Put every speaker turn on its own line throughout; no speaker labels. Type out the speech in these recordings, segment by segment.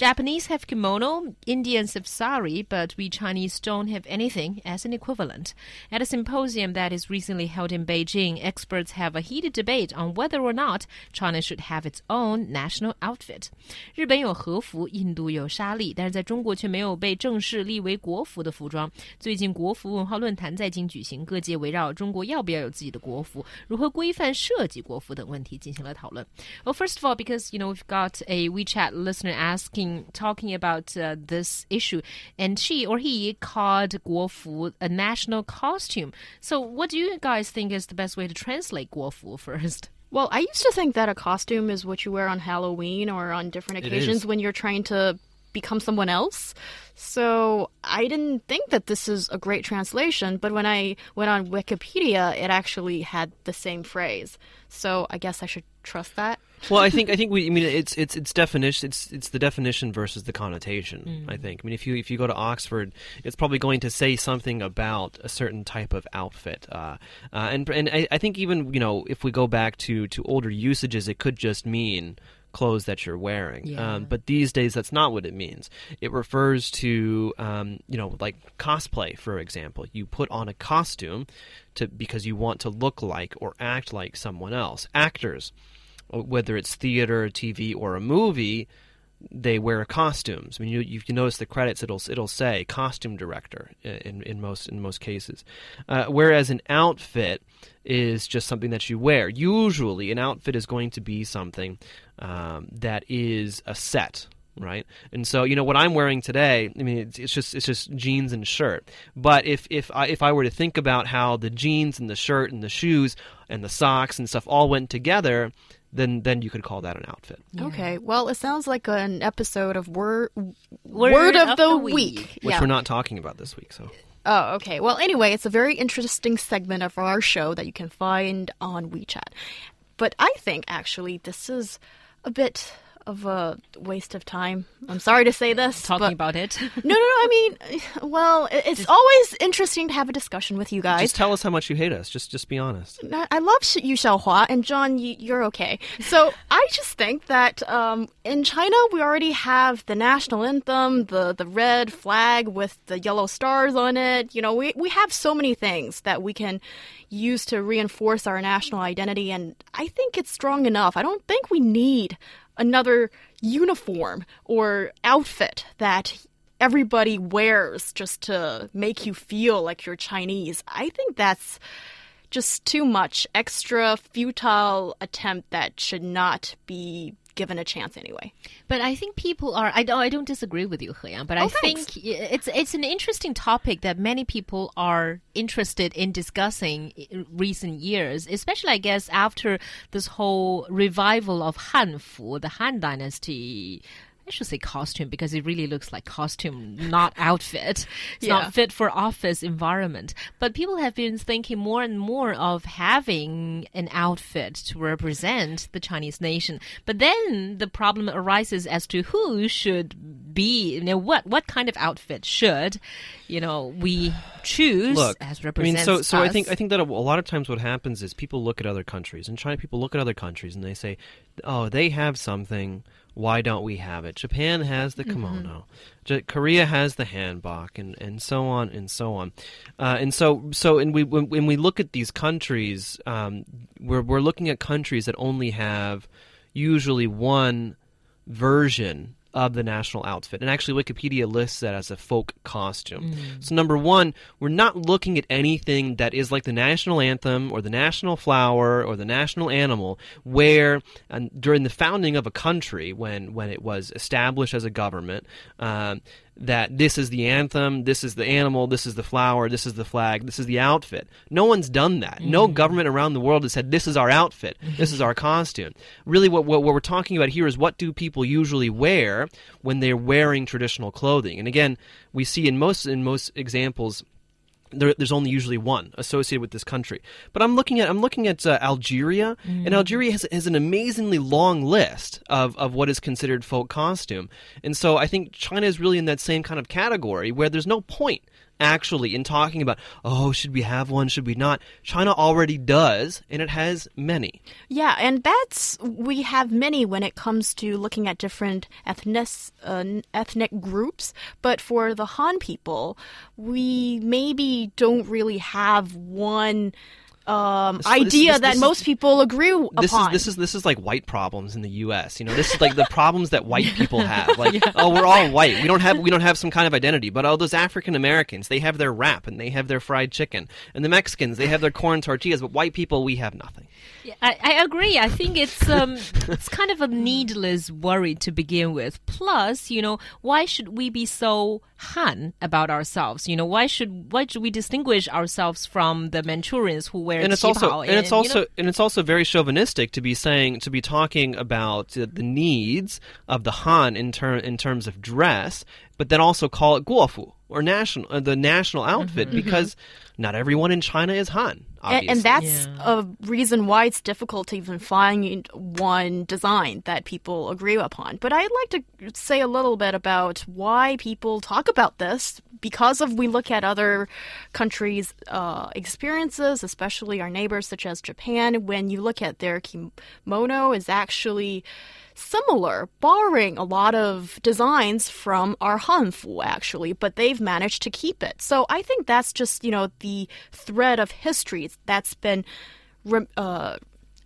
Japanese have kimono, Indians have sari, but we Chinese don't have anything as an equivalent. At a symposium that is recently held in Beijing, experts have a heated debate on whether or not China should have its own national outfit. 日本有和服，印度有纱丽，但是在中国却没有被正式立为国服的服装。最近国服文化论坛在京举行，各界围绕中国要不要有自己的国服、如何规范设计国服等问题进行了讨论。Well, first of all, because you know we've got a WeChat listener asking talking about uh, this issue, and she or he called Guofu a national costume. So, what do you guys think is the best way to translate Guofu first?
Well, I used to think that a costume is what you wear on Halloween or on different occasions when you're trying to become someone else. So I didn't think that this is a great translation, but when I went on Wikipedia, it actually had the same phrase. So I guess I should trust that.
Well, I think I think we. I mean, it's it's it's definition. It's it's the definition versus the connotation.
Mm.
I think. I mean, if you if you go to Oxford, it's probably going to say something about a certain type of outfit. Uh, uh, and and I, I think even you know if we go back to to older usages, it could just mean clothes that you're wearing.
Yeah.
Um, but these days, that's not what it means. It refers to, um, you know, like cosplay, for example. You put on a costume to because you want to look like or act like someone else. Actors, whether it's theater, TV, or a movie, they wear costumes. I mean, you, you notice the credits; it'll it'll say costume director in in most in most cases. Uh, whereas an outfit is just something that you wear. Usually, an outfit is going to be something um, that is a set. Right, and so you know what I'm wearing today. I mean, it's, it's just it's just jeans and shirt. But if if I if I were to think about how the jeans and the shirt and the shoes and the socks and stuff all went together, then then you could call that an outfit.
Okay, well, it sounds like an episode of Word,
Word
Word of,
of
the,
the
week.
Week.
Which
yeah.
we're not talking about this week. So
Oh, okay. Well, anyway, it's a very interesting segment of our show that you can find on WeChat. But I think actually this is a bit of a waste of time. I'm sorry to say this.
Talking
but-
about it.
no, no, no. I mean, well, it- it's always interesting to have a discussion with you guys.
just tell us how much you hate us. Just just be honest.
I I love Sh- you, Xiaohua, and John, you, you're okay. So I just think that um, in China we already have the national anthem, the the red flag with the yellow stars on it. You know, we we have so many things that we can use to reinforce our national identity, and I think it's strong enough. I don't think we need another uniform or outfit that everybody wears just to make you feel like you're Chinese. I think that's just too much extra futile attempt that should not be given a chance anyway.
But I think people are. I don't. I don't disagree with you, He Yang. But I
Oh, thanks.
think it's it's an interesting topic that many people are interested in discussing in recent years, especially I guess after this whole revival of Hanfu, the Han Dynasty. I should say costume because it really looks like costume, not outfit. It's
Yeah.
not fit for office environment. But people have been thinking more and more of having an outfit to represent the Chinese nation. But then the problem arises as to who should be, you know, what what kind of outfit should, you know, we choose
Look,
as
I mean,
represents
so so I think I think that a, a lot of times what happens is people look at other countries and China people look at other countries and they say, oh, they have something. Why don't we have it? Japan has the kimono, J- Korea has the hanbok, and, and so on and so on, uh, and so so and we when, when we look at these countries, um, we're we're looking at countries that only have usually one version of the national outfit. And actually, Wikipedia lists that as a folk costume. So, number one, we're not looking at anything that is like the national anthem or the national flower or the national animal, where and during the founding of a country, when, when it was established as a government, um, that this is the anthem, this is the animal, this is the flower, this is the flag, this is the outfit. No one's done that. No mm-hmm. government around the world has said, this is our outfit, mm-hmm. this is our costume. Really, what, what, what we're talking about here is what do people usually wear when they're wearing traditional clothing? And again, we see in most, in most examples, there, there's only usually one associated with this country. But I'm looking at I'm looking at uh, Algeria, and Algeria has, has an amazingly long list of, of what is considered folk costume. And so I think China is really in that same kind of category where there's no point actually in talking about oh should we have one should we not china already does and it has many
Yeah, and that's we have many when it comes to looking at different ethnic uh, ethnic groups. But for the Han people, we maybe don't really have one um,
This-
idea
this-
that
this is-
most people agree
this
upon.
is this is this is like white problems in the U.S. You know, this is like the problems that white people have. Like, oh, we're all white. We don't have we don't have some kind of identity. But oh, those African Americans, they have their rap and they have their fried chicken, and the Mexicans, they have their corn tortillas. But white people, we have nothing.
Yeah, I, I agree. I think it's um, it's kind of a needless worry to begin with. Plus, you know, why should we be so Han about ourselves? You know, why should why should we distinguish ourselves from the Manchurians who wear
and it's also and it's
you
also
know-
and it's also very chauvinistic to be saying to be talking about uh, the needs of the Han in ter- in terms of dress, but then also call it guofu or national uh, the national outfit because not everyone in China is Han.
And, and that's
Yeah.
a reason why it's difficult to even find one design that people agree upon. But I'd like to say a little bit about why people talk about this because of we look at other countries' uh, experiences, especially our neighbors such as Japan. When you look at their kimono, is actually similar, borrowing a lot of designs from our Hanfu actually, but they've managed to keep it. So I think that's just you know the thread of history that's been re- uh,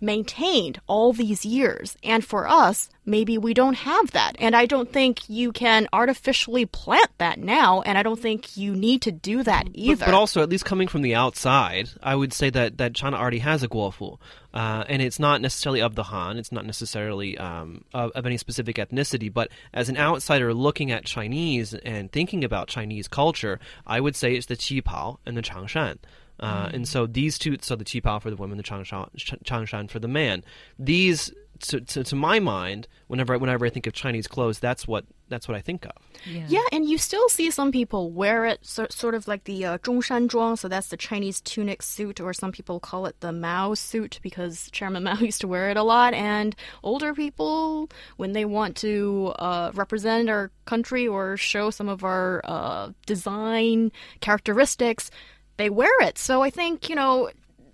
maintained all these years. And for us, maybe we don't have that. And I don't think you can artificially plant that now. And I don't think you need to do that either.
But, also, at least coming from the outside, I would say that, that China already has a guofu. Uh, and it's not necessarily of the Han, it's not necessarily um, of, of any specific ethnicity, but as an outsider looking at Chinese and thinking about Chinese culture, I would say it's the qipao and the changshan. Uh, mm-hmm. And so these two, so the Qipao for the women, the Changshan, for the man. These, to, to, to, my mind, whenever I, whenever I think of Chinese clothes, that's what that's what I think of.
Yeah, yeah and you still see some people wear it so, sort of like the uh, Zhongshan Zhuang, so that's the Chinese tunic suit, or some people call it the Mao suit because Chairman Mao used to wear it a lot. And older people, when they want to uh, represent our country or show some of our uh, design characteristics, they wear it. So I think, you know,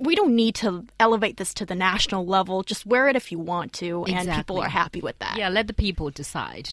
we don't need to elevate this to the national level. Just wear it if you want to, and people are happy with that.
yeah, let the people decide.